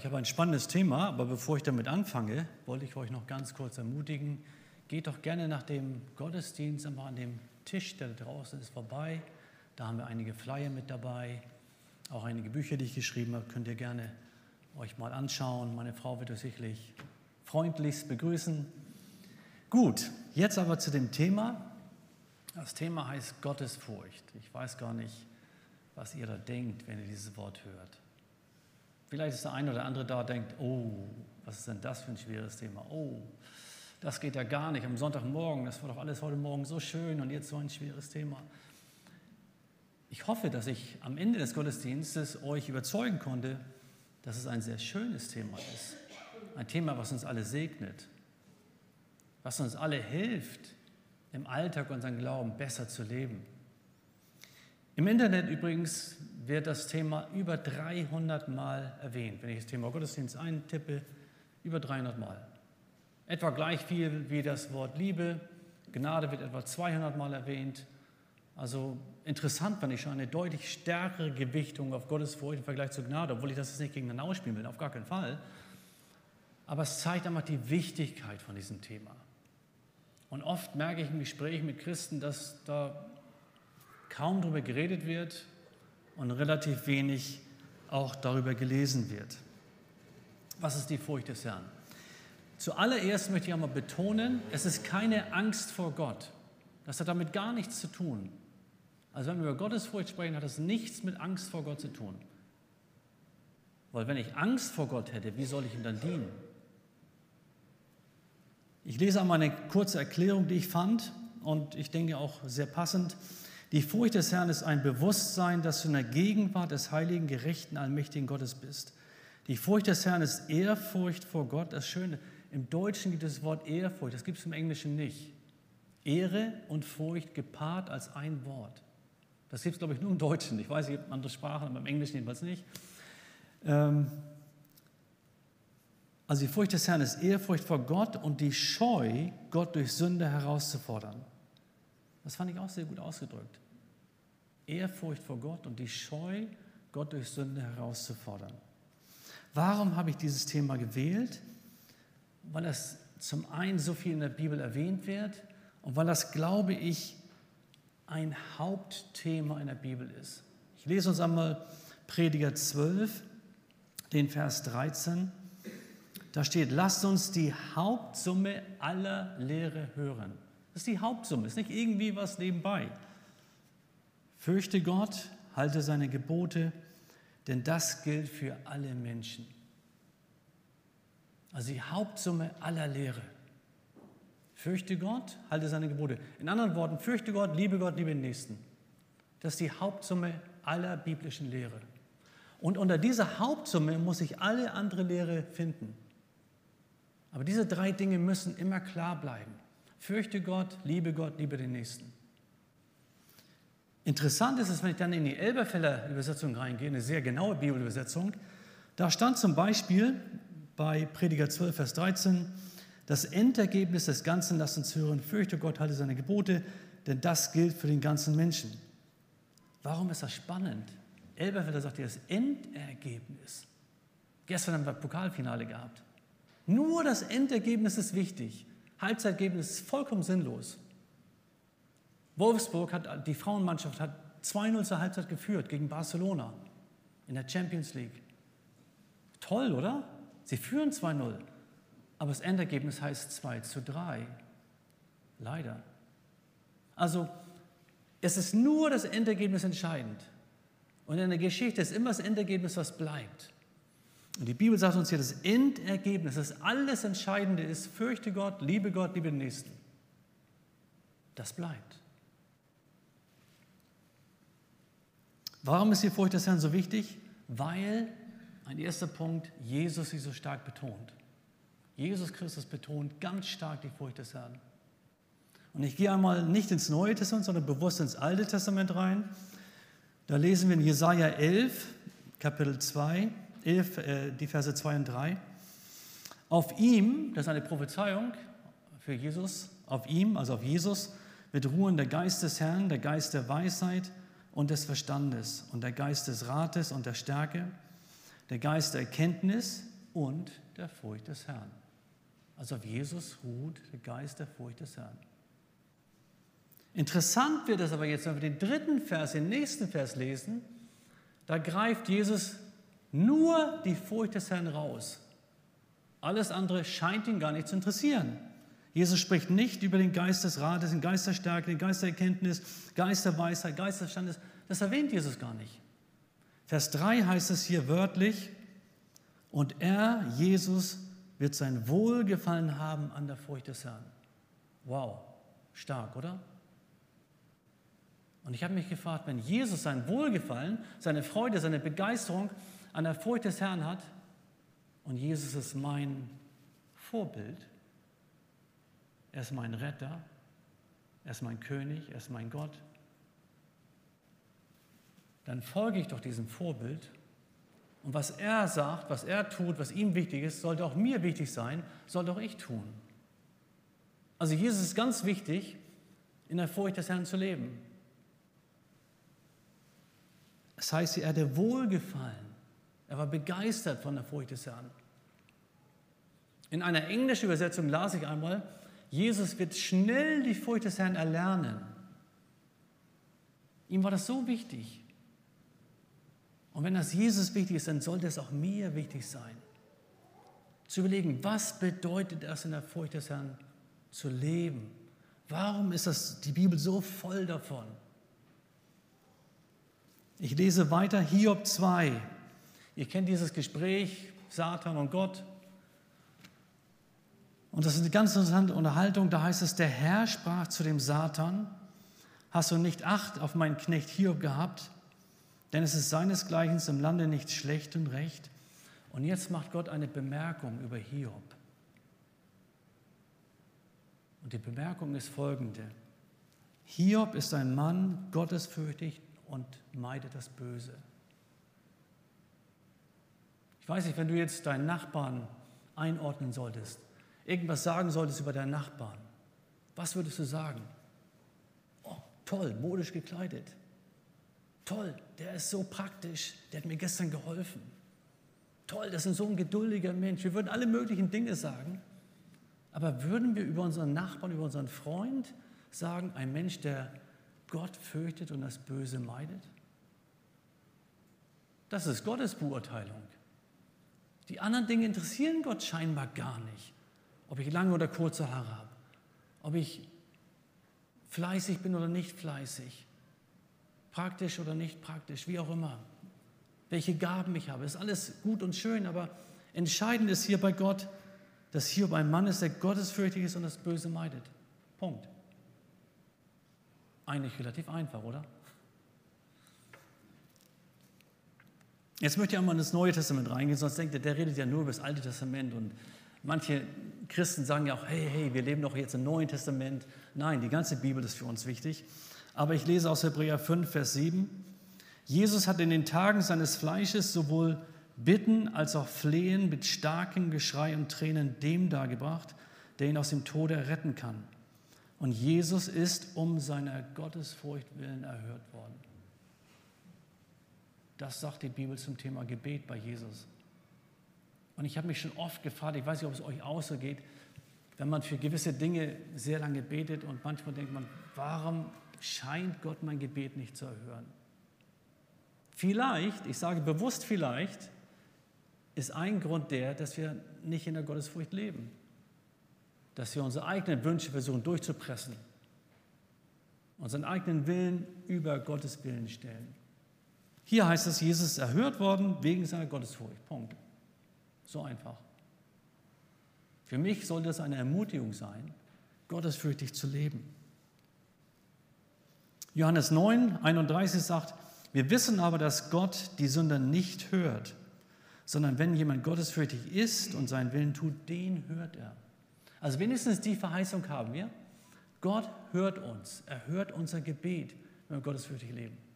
ich habe ein spannendes Thema, aber bevor ich damit anfange, wollte ich euch noch ganz kurz ermutigen, geht doch gerne nach dem Gottesdienst einfach an dem Tisch, der draußen ist, vorbei. Da haben wir einige Flyer mit dabei, auch einige Bücher, die ich geschrieben habe, könnt ihr gerne euch mal anschauen. Meine Frau wird euch sicherlich freundlichst begrüßen. Gut, jetzt aber zu dem Thema. Das Thema heißt Gottesfurcht. Ich weiß gar nicht, was ihr da denkt, wenn ihr dieses Wort hört. Vielleicht ist der eine oder andere da, denkt, oh, was ist denn das für ein schweres Thema? Oh, das geht ja gar nicht am Sonntagmorgen, das war doch alles heute Morgen so schön und jetzt so ein schweres Thema. Ich hoffe, dass ich am Ende des Gottesdienstes euch überzeugen konnte, dass es ein sehr schönes Thema ist. Ein Thema, was uns alle segnet, was uns alle hilft, im Alltag unseren Glauben besser zu leben. Im Internet übrigens wird das Thema über 300 Mal erwähnt. Wenn ich das Thema Gottesdienst eintippe, über 300 Mal. Etwa gleich viel wie das Wort Liebe. Gnade wird etwa 200 Mal erwähnt. Also interessant fand ich schon eine deutlich stärkere Gewichtung auf Gottesfurcht im Vergleich zur Gnade, obwohl ich das jetzt nicht gegeneinander ausspielen will, auf gar keinen Fall. Aber es zeigt einfach die Wichtigkeit von diesem Thema. Und oft merke ich im Gespräch mit Christen, dass da kaum darüber geredet wird und relativ wenig auch darüber gelesen wird. Was ist die Furcht des Herrn? Zuallererst möchte ich einmal betonen, es ist keine Angst vor Gott. Das hat damit gar nichts zu tun. Also wenn wir über Gottesfurcht sprechen, hat das nichts mit Angst vor Gott zu tun. Weil wenn ich Angst vor Gott hätte, wie soll ich ihm dann dienen? Ich lese einmal eine kurze Erklärung, die ich fand und ich denke auch sehr passend. Die Furcht des Herrn ist ein Bewusstsein, dass du in der Gegenwart des heiligen, gerechten, allmächtigen Gottes bist. Die Furcht des Herrn ist Ehrfurcht vor Gott. Das Schöne, im Deutschen gibt es das Wort Ehrfurcht, das gibt es im Englischen nicht. Ehre und Furcht gepaart als ein Wort. Das gibt es, glaube ich, nur im Deutschen. Ich weiß nicht, andere Sprachen, aber im Englischen jedenfalls nicht. Ähm, also die Furcht des Herrn ist Ehrfurcht vor Gott und die Scheu, Gott durch Sünde herauszufordern. Das fand ich auch sehr gut ausgedrückt. Ehrfurcht vor Gott und die Scheu, Gott durch Sünde herauszufordern. Warum habe ich dieses Thema gewählt? Weil es zum einen so viel in der Bibel erwähnt wird und weil das, glaube ich, ein Hauptthema in der Bibel ist. Ich lese uns einmal Prediger 12, den Vers 13. Da steht, lasst uns die Hauptsumme aller Lehre hören. Das ist die Hauptsumme, ist nicht irgendwie was nebenbei. Fürchte Gott, halte seine Gebote, denn das gilt für alle Menschen. Also die Hauptsumme aller Lehre. Fürchte Gott, halte seine Gebote. In anderen Worten, fürchte Gott, liebe Gott, liebe den Nächsten. Das ist die Hauptsumme aller biblischen Lehre. Und unter dieser Hauptsumme muss ich alle andere Lehre finden. Aber diese drei Dinge müssen immer klar bleiben. Fürchte Gott, liebe Gott, liebe den Nächsten. Interessant ist es, wenn ich dann in die Elberfeller Übersetzung reingehe, eine sehr genaue Bibelübersetzung, da stand zum Beispiel bei Prediger 12, Vers 13, das Endergebnis des Ganzen, lasst uns hören, fürchte Gott, halte seine Gebote, denn das gilt für den ganzen Menschen. Warum ist das spannend? Elberfelder sagt hier das Endergebnis. Gestern haben wir Pokalfinale gehabt. Nur das Endergebnis ist wichtig. Halbzeitergebnis ist vollkommen sinnlos. Wolfsburg hat, die Frauenmannschaft hat 2-0 zur Halbzeit geführt gegen Barcelona in der Champions League. Toll, oder? Sie führen 2-0. Aber das Endergebnis heißt 2 zu 3. Leider. Also, es ist nur das Endergebnis entscheidend. Und in der Geschichte ist immer das Endergebnis, was bleibt. Und die Bibel sagt uns hier, das Endergebnis, das alles Entscheidende ist, fürchte Gott, liebe Gott, liebe den Nächsten. Das bleibt. Warum ist die Furcht des Herrn so wichtig? Weil, ein erster Punkt, Jesus sie so stark betont. Jesus Christus betont ganz stark die Furcht des Herrn. Und ich gehe einmal nicht ins Neue Testament, sondern bewusst ins Alte Testament rein. Da lesen wir in Jesaja 11, Kapitel 2, 11, äh, die Verse 2 und 3. Auf ihm, das ist eine Prophezeiung für Jesus, auf ihm, also auf Jesus, wird ruhen der Geist des Herrn, der Geist der Weisheit und des Verstandes und der Geist des Rates und der Stärke, der Geist der Erkenntnis, und der Furcht des Herrn. Also auf Jesus ruht der Geist der Furcht des Herrn. Interessant wird es aber jetzt, wenn wir den dritten Vers, den nächsten Vers lesen, da greift Jesus nur die Furcht des Herrn raus. Alles andere scheint ihn gar nicht zu interessieren. Jesus spricht nicht über den Geist des Rates, den Geist der Stärke, den Geist der Erkenntnis, Geist der Weisheit, Geist des Standes. Das erwähnt Jesus gar nicht. Vers 3 heißt es hier wörtlich, und er, Jesus, wird sein Wohlgefallen haben an der Furcht des Herrn. Wow, stark, oder? Und ich habe mich gefragt, wenn Jesus sein Wohlgefallen, seine Freude, seine Begeisterung an der Furcht des Herrn hat und Jesus ist mein Vorbild, er ist mein Retter, er ist mein König, er ist mein Gott, dann folge ich doch diesem Vorbild und was er sagt, was er tut, was ihm wichtig ist, sollte auch mir wichtig sein, sollte auch ich tun. Also Jesus ist ganz wichtig, in der Furcht des Herrn zu leben. Das heißt, er hatte Wohlgefallen. War begeistert von der Furcht des Herrn. In einer englischen Übersetzung las ich einmal, Jesus wird schnell die Furcht des Herrn erlernen. Ihm war das so wichtig. Und wenn das Jesus wichtig ist, dann sollte es auch mir wichtig sein. Zu überlegen, was bedeutet es in der Furcht des Herrn zu leben? Warum ist das, die Bibel so voll davon? Ich lese weiter Hiob 2. Ihr kennt dieses Gespräch, Satan und Gott. Und das ist eine ganz interessante Unterhaltung. Da heißt es, der Herr sprach zu dem Satan, hast du nicht Acht auf meinen Knecht Hiob gehabt? Denn es ist seinesgleichen im Lande nicht schlecht und recht. Und jetzt macht Gott eine Bemerkung über Hiob. Und die Bemerkung ist folgende. Hiob ist ein Mann, gottesfürchtig und meide das Böse. Weiß nicht, wenn du jetzt deinen Nachbarn einordnen solltest, irgendwas sagen solltest über deinen Nachbarn, was würdest du sagen? Oh, toll, modisch gekleidet. Toll, der ist so praktisch, der hat mir gestern geholfen. Toll, das ist so ein geduldiger Mensch. Wir würden alle möglichen Dinge sagen. Aber würden wir über unseren Nachbarn, über unseren Freund sagen, ein Mensch, der Gott fürchtet und das Böse meidet? Das ist Gottes Beurteilung. Die anderen Dinge interessieren Gott scheinbar gar nicht. Ob ich lange oder kurze Haare habe, ob ich fleißig bin oder nicht fleißig, praktisch oder nicht praktisch, wie auch immer, welche Gaben ich habe, ist alles gut und schön, aber entscheidend ist hier bei Gott, dass hier ein Mann ist, der gottesfürchtig ist und das Böse meidet. Punkt. Eigentlich relativ einfach, oder? Jetzt möchte ich einmal in das Neue Testament reingehen, sonst denkt ihr, der redet ja nur über das Alte Testament. Und manche Christen sagen ja auch, hey, hey, wir leben doch jetzt im Neuen Testament. Nein, die ganze Bibel ist für uns wichtig. Aber ich lese aus Hebräer 5, Vers 7. Jesus hat in den Tagen seines Fleisches sowohl Bitten als auch Flehen mit starkem Geschrei und Tränen dem dargebracht, der ihn aus dem Tode retten kann. Und Jesus ist um seiner Gottesfurcht willen erhört worden. Das sagt die Bibel zum Thema Gebet bei Jesus. Und ich habe mich schon oft gefragt, ich weiß nicht, ob es euch auch so geht, wenn man für gewisse Dinge sehr lange betet und manchmal denkt man, warum scheint Gott mein Gebet nicht zu erhören? Vielleicht, ich sage bewusst vielleicht, ist ein Grund der, dass wir nicht in der Gottesfurcht leben dass wir unsere eigenen Wünsche versuchen durchzupressen, unseren eigenen Willen über Gottes Willen stellen. Hier heißt es, Jesus ist erhört worden wegen seiner Gottesfurcht. Punkt. So einfach. Für mich sollte es eine Ermutigung sein, gottesfürchtig zu leben. Johannes 9, 31 sagt, wir wissen aber, dass Gott die Sünder nicht hört, sondern wenn jemand gottesfürchtig ist und seinen Willen tut, den hört er. Also wenigstens die Verheißung haben wir. Gott hört uns. Er hört unser Gebet, wenn wir gottesfürchtig leben.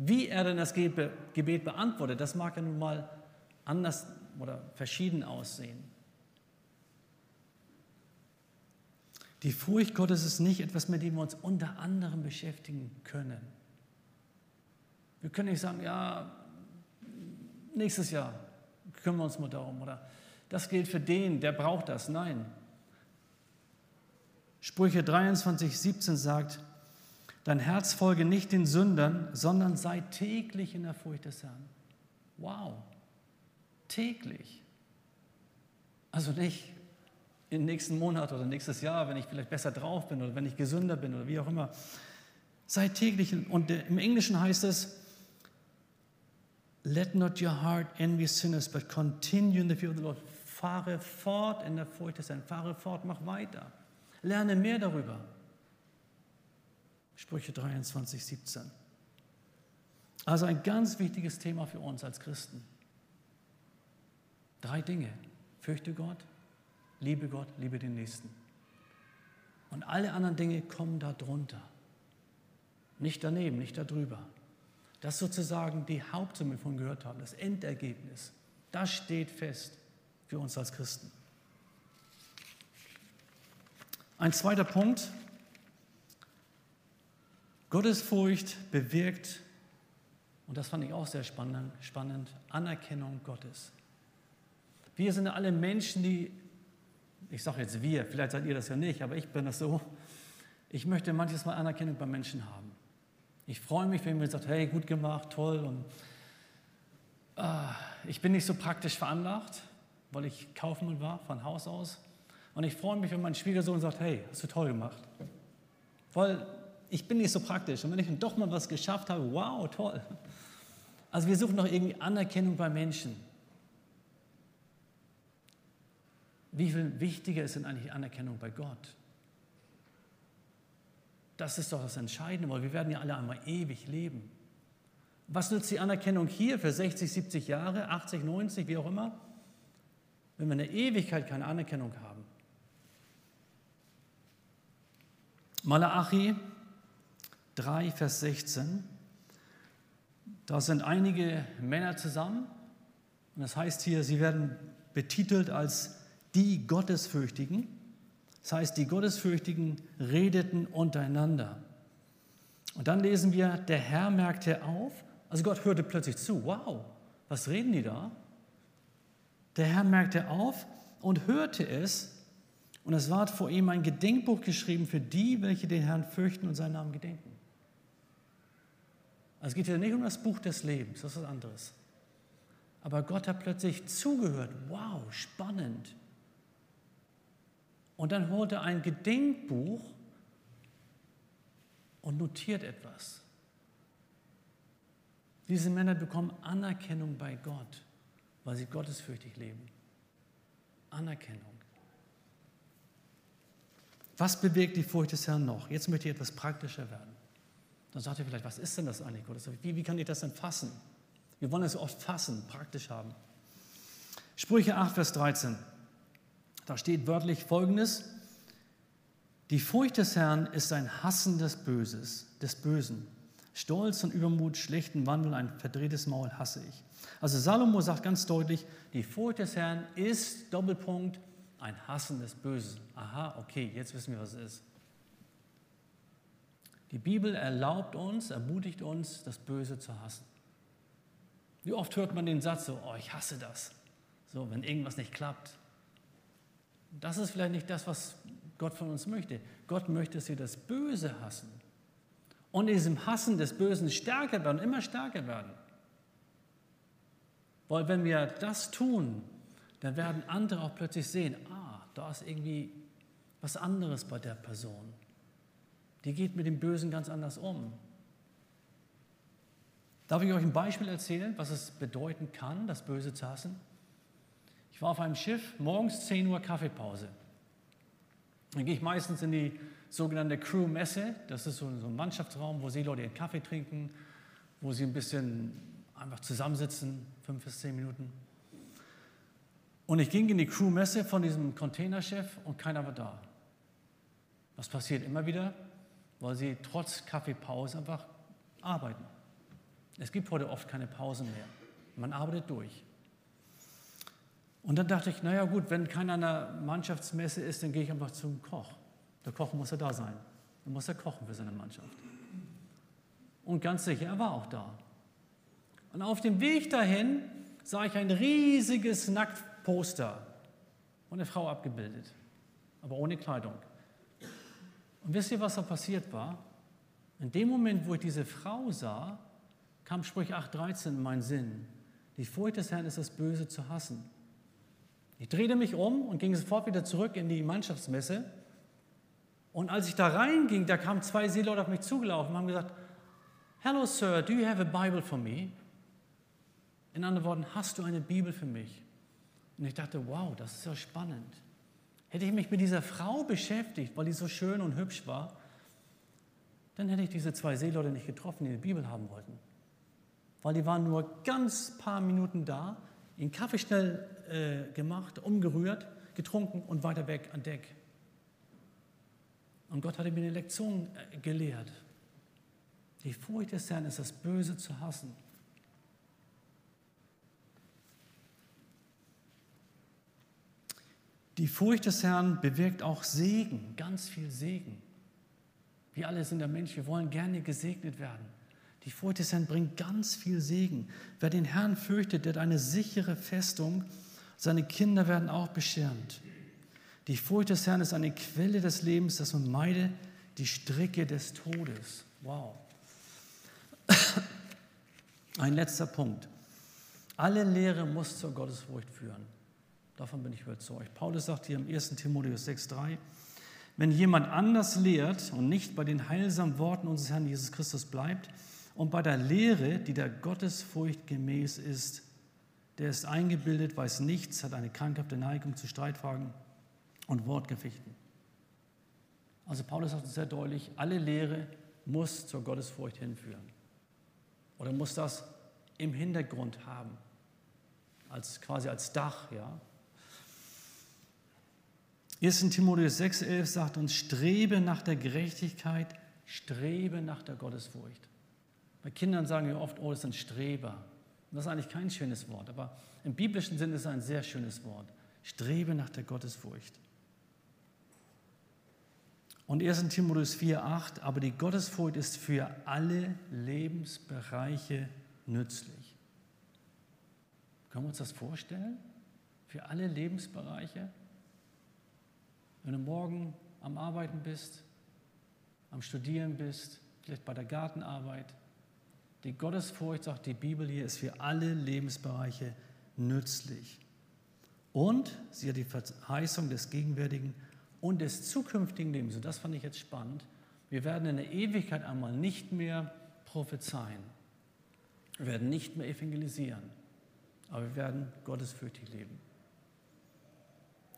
Wie er denn das Gebet beantwortet, das mag ja nun mal anders oder verschieden aussehen. Die Furcht Gottes ist nicht etwas, mit dem wir uns unter anderem beschäftigen können. Wir können nicht sagen, ja, nächstes Jahr kümmern wir uns mal darum. Oder das gilt für den, der braucht das. Nein. Sprüche 23, 17 sagt, dein Herz folge nicht den Sündern, sondern sei täglich in der Furcht des Herrn. Wow, täglich. Also nicht im nächsten Monat oder nächstes Jahr, wenn ich vielleicht besser drauf bin oder wenn ich gesünder bin oder wie auch immer. Sei täglich. Und im Englischen heißt es, Let not your heart envy sinners, but continue in the fear of the Lord. Fahre fort in der Furcht des Herrn. Fahre fort, mach weiter. Lerne mehr darüber. Sprüche 23, 17. Also ein ganz wichtiges Thema für uns als Christen. Drei Dinge. Fürchte Gott, liebe Gott, liebe den Nächsten. Und alle anderen Dinge kommen darunter. Nicht daneben, nicht darüber. Das ist sozusagen die Hauptsumme, von gehört haben, das Endergebnis. Das steht fest für uns als Christen. Ein zweiter Punkt. Gottesfurcht bewirkt, und das fand ich auch sehr spannend, Anerkennung Gottes. Wir sind alle Menschen, die, ich sage jetzt wir, vielleicht seid ihr das ja nicht, aber ich bin das so, ich möchte manches Mal Anerkennung bei Menschen haben. Ich freue mich, wenn mir sagt, hey, gut gemacht, toll. Und äh, ich bin nicht so praktisch veranlagt, weil ich Kaufmann war von Haus aus. Und ich freue mich, wenn mein Schwiegersohn sagt, hey, hast du toll gemacht. Weil ich bin nicht so praktisch. Und wenn ich dann doch mal was geschafft habe, wow, toll. Also wir suchen doch irgendwie Anerkennung bei Menschen. Wie viel wichtiger ist denn eigentlich Anerkennung bei Gott? Das ist doch das Entscheidende, weil wir werden ja alle einmal ewig leben. Was nützt die Anerkennung hier für 60, 70 Jahre, 80, 90, wie auch immer, wenn wir in der Ewigkeit keine Anerkennung haben? Malachi 3, Vers 16. Da sind einige Männer zusammen und das heißt hier, sie werden betitelt als die Gottesfürchtigen. Das heißt, die Gottesfürchtigen redeten untereinander. Und dann lesen wir, der Herr merkte auf, also Gott hörte plötzlich zu, wow, was reden die da? Der Herr merkte auf und hörte es, und es ward vor ihm ein Gedenkbuch geschrieben für die, welche den Herrn fürchten und seinen Namen gedenken. Also es geht hier nicht um das Buch des Lebens, das ist was anderes. Aber Gott hat plötzlich zugehört, wow, spannend. Und dann holt er ein Gedenkbuch und notiert etwas. Diese Männer bekommen Anerkennung bei Gott, weil sie gottesfürchtig leben. Anerkennung. Was bewegt die Furcht des Herrn noch? Jetzt möchte ich etwas praktischer werden. Dann sagt ihr vielleicht, was ist denn das eigentlich? Wie, wie kann ich das denn fassen? Wir wollen es oft fassen, praktisch haben. Sprüche 8, Vers 13. Da steht wörtlich Folgendes. Die Furcht des Herrn ist ein Hassen des Böses, des Bösen. Stolz und Übermut, schlechten Wandel, ein verdrehtes Maul hasse ich. Also Salomo sagt ganz deutlich, die Furcht des Herrn ist, Doppelpunkt, ein Hassen des Bösen. Aha, okay, jetzt wissen wir, was es ist. Die Bibel erlaubt uns, ermutigt uns, das Böse zu hassen. Wie oft hört man den Satz so, oh, ich hasse das. So, wenn irgendwas nicht klappt, das ist vielleicht nicht das, was Gott von uns möchte. Gott möchte, dass wir das Böse hassen. Und in diesem Hassen des Bösen stärker werden, immer stärker werden. Weil wenn wir das tun, dann werden andere auch plötzlich sehen, ah, da ist irgendwie was anderes bei der Person. Die geht mit dem Bösen ganz anders um. Darf ich euch ein Beispiel erzählen, was es bedeuten kann, das Böse zu hassen? Ich war auf einem Schiff, morgens 10 Uhr Kaffeepause. Dann gehe ich meistens in die sogenannte Crew-Messe. Das ist so ein Mannschaftsraum, wo Seeleute ihren Kaffee trinken, wo sie ein bisschen einfach zusammensitzen, fünf bis zehn Minuten. Und ich ging in die Crew-Messe von diesem Containerchef und keiner war da. Was passiert immer wieder? Weil sie trotz Kaffeepause einfach arbeiten. Es gibt heute oft keine Pausen mehr. Man arbeitet durch. Und dann dachte ich, naja gut, wenn keiner an der Mannschaftsmesse ist, dann gehe ich einfach zum Koch. Der Koch muss ja da sein. Dann muss er kochen für seine Mannschaft. Und ganz sicher, er war auch da. Und auf dem Weg dahin sah ich ein riesiges Nacktposter von der Frau abgebildet, aber ohne Kleidung. Und wisst ihr, was da passiert war? In dem Moment, wo ich diese Frau sah, kam Sprüche 8,13 in meinen Sinn. Die Furcht des Herrn ist das Böse zu hassen. Ich drehte mich um und ging sofort wieder zurück in die Mannschaftsmesse. Und als ich da reinging, da kamen zwei Seeleute auf mich zugelaufen und haben gesagt, Hello Sir, do you have a Bible for me? In anderen Worten, hast du eine Bibel für mich? Und ich dachte, wow, das ist ja spannend. Hätte ich mich mit dieser Frau beschäftigt, weil die so schön und hübsch war, dann hätte ich diese zwei Seeleute nicht getroffen, die eine Bibel haben wollten. Weil die waren nur ganz paar Minuten da, ihren Kaffee schnell äh, gemacht, umgerührt, getrunken und weiter weg an Deck. Und Gott hatte mir eine Lektion äh, gelehrt. Die Furcht des Herrn ist das Böse zu hassen. Die Furcht des Herrn bewirkt auch Segen, ganz viel Segen. Wir alle sind der Mensch, wir wollen gerne gesegnet werden. Die Furcht des Herrn bringt ganz viel Segen. Wer den Herrn fürchtet, der hat eine sichere Festung. Seine Kinder werden auch beschirmt. Die Furcht des Herrn ist eine Quelle des Lebens, dass man meide die Stricke des Todes. Wow. Ein letzter Punkt. Alle Lehre muss zur Gottesfurcht führen. Davon bin ich überzeugt. Paulus sagt hier im 1. Timotheus 6,3, wenn jemand anders lehrt und nicht bei den heilsamen Worten unseres Herrn Jesus Christus bleibt und bei der Lehre, die der Gottesfurcht gemäß ist, der ist eingebildet, weiß nichts, hat eine krankhafte Neigung zu Streitfragen und Wortgefechten. Also Paulus sagt sehr deutlich, alle Lehre muss zur Gottesfurcht hinführen. Oder muss das im Hintergrund haben, als quasi als Dach, ja. 1. Timotheus 6,11 sagt uns, strebe nach der Gerechtigkeit, strebe nach der Gottesfurcht. Bei Kindern sagen wir oft, oh, das ein Streber. Und das ist eigentlich kein schönes Wort, aber im biblischen Sinne ist es ein sehr schönes Wort. Strebe nach der Gottesfurcht. Und 1. Timotheus 4,8, aber die Gottesfurcht ist für alle Lebensbereiche nützlich. Können wir uns das vorstellen? Für alle Lebensbereiche? Wenn du morgen am Arbeiten bist, am Studieren bist, vielleicht bei der Gartenarbeit, die Gottesfurcht, sagt die Bibel hier, ist für alle Lebensbereiche nützlich. Und sie hat die Verheißung des gegenwärtigen und des zukünftigen Lebens. Und das fand ich jetzt spannend. Wir werden in der Ewigkeit einmal nicht mehr prophezeien. Wir werden nicht mehr evangelisieren. Aber wir werden gottesfürchtig leben.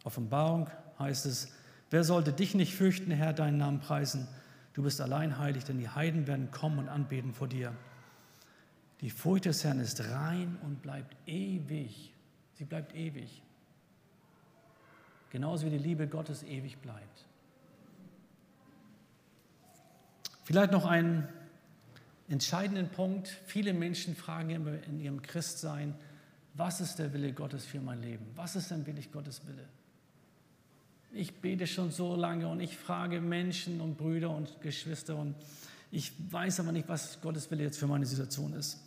Offenbarung heißt es, wer sollte dich nicht fürchten, Herr, deinen Namen preisen? Du bist allein heilig, denn die Heiden werden kommen und anbeten vor dir. Die Furcht des Herrn ist rein und bleibt ewig. Sie bleibt ewig. Genauso wie die Liebe Gottes ewig bleibt. Vielleicht noch einen entscheidenden Punkt. Viele Menschen fragen immer in ihrem Christsein, was ist der Wille Gottes für mein Leben? Was ist denn wirklich Gottes Wille? Ich bete schon so lange und ich frage Menschen und Brüder und Geschwister und ich weiß aber nicht, was Gottes Wille jetzt für meine Situation ist.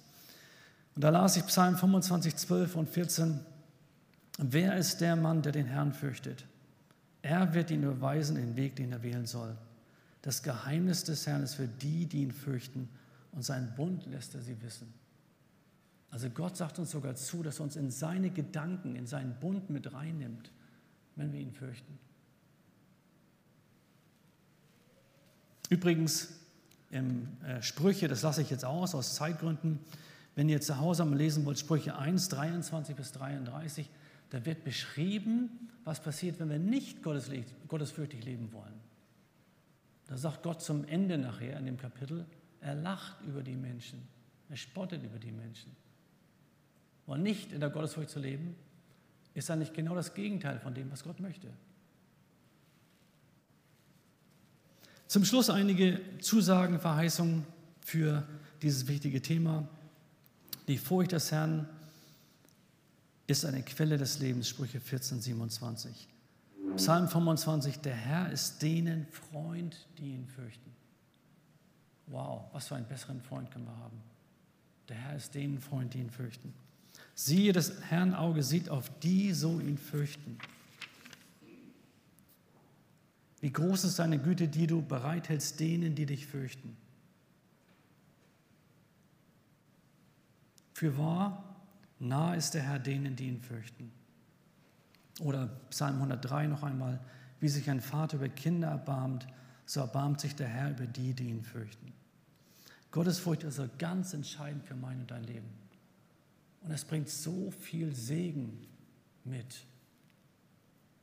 Und da las ich Psalm 25, 12 und 14. Wer ist der Mann, der den Herrn fürchtet? Er wird ihn überweisen, den Weg, den er wählen soll. Das Geheimnis des Herrn ist für die, die ihn fürchten, und seinen Bund lässt er sie wissen. Also Gott sagt uns sogar zu, dass er uns in seine Gedanken, in seinen Bund mit reinnimmt, wenn wir ihn fürchten. Übrigens, im äh, Sprüche, das lasse ich jetzt aus, aus Zeitgründen, wenn ihr zu Hause mal lesen wollt, Sprüche 1, 23 bis 33, da wird beschrieben, was passiert, wenn wir nicht gottesfürchtig leben wollen. Da sagt Gott zum Ende nachher in dem Kapitel, er lacht über die Menschen, er spottet über die Menschen. Und nicht in der Gottesfurcht zu leben, ist eigentlich genau das Gegenteil von dem, was Gott möchte. Zum Schluss einige Zusagen, Verheißungen für dieses wichtige Thema. Die Furcht des Herrn ist eine Quelle des Lebens, Sprüche 14, 27. Psalm 25, der Herr ist denen Freund, die ihn fürchten. Wow, was für einen besseren Freund können wir haben. Der Herr ist denen Freund, die ihn fürchten. Siehe, das Herrn Auge sieht auf die, so ihn fürchten. Wie groß ist deine Güte, die du bereithältst denen, die dich fürchten. Für wahr, nah ist der Herr denen, die ihn fürchten. Oder Psalm 103 noch einmal, wie sich ein Vater über Kinder erbarmt, so erbarmt sich der Herr über die, die ihn fürchten. Gottesfurcht ist also ganz entscheidend für mein und dein Leben. Und es bringt so viel Segen mit.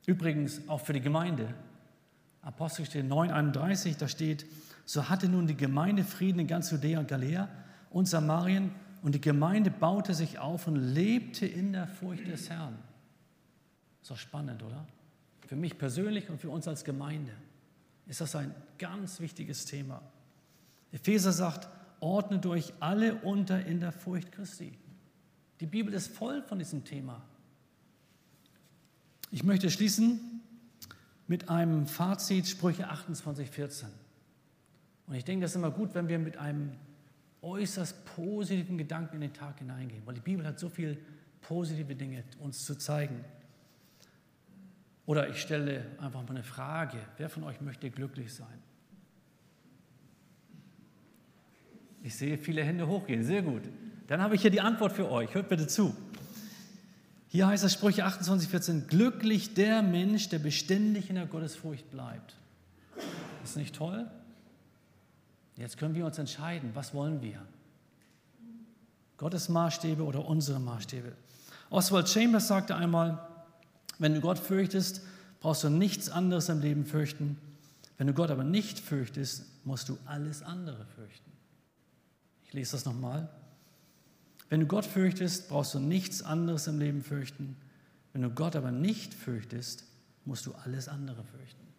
Übrigens auch für die Gemeinde. Apostelgeschichte 9,31, da steht, so hatte nun die Gemeinde Frieden in ganz Judäa und Galiläa und Samarien und die Gemeinde baute sich auf und lebte in der Furcht des Herrn. Ist doch spannend, oder? Für mich persönlich und für uns als Gemeinde ist das ein ganz wichtiges Thema. Epheser sagt, ordnet euch alle unter in der Furcht Christi. Die Bibel ist voll von diesem Thema. Ich möchte schließen mit einem Fazit Sprüche 28, 14. Und ich denke, das ist immer gut, wenn wir mit einem äußerst positiven Gedanken in den Tag hineingehen, weil die Bibel hat so viele positive Dinge uns zu zeigen. Oder ich stelle einfach mal eine Frage, wer von euch möchte glücklich sein? Ich sehe viele Hände hochgehen, sehr gut. Dann habe ich hier die Antwort für euch. Hört bitte zu. Hier heißt es Sprüche 28, 14, glücklich der Mensch, der beständig in der Gottesfurcht bleibt. Ist nicht toll? Jetzt können wir uns entscheiden, was wollen wir? Gottes Maßstäbe oder unsere Maßstäbe? Oswald Chambers sagte einmal, wenn du Gott fürchtest, brauchst du nichts anderes im Leben fürchten. Wenn du Gott aber nicht fürchtest, musst du alles andere fürchten. Ich lese das nochmal. Wenn du Gott fürchtest, brauchst du nichts anderes im Leben fürchten. Wenn du Gott aber nicht fürchtest, musst du alles andere fürchten.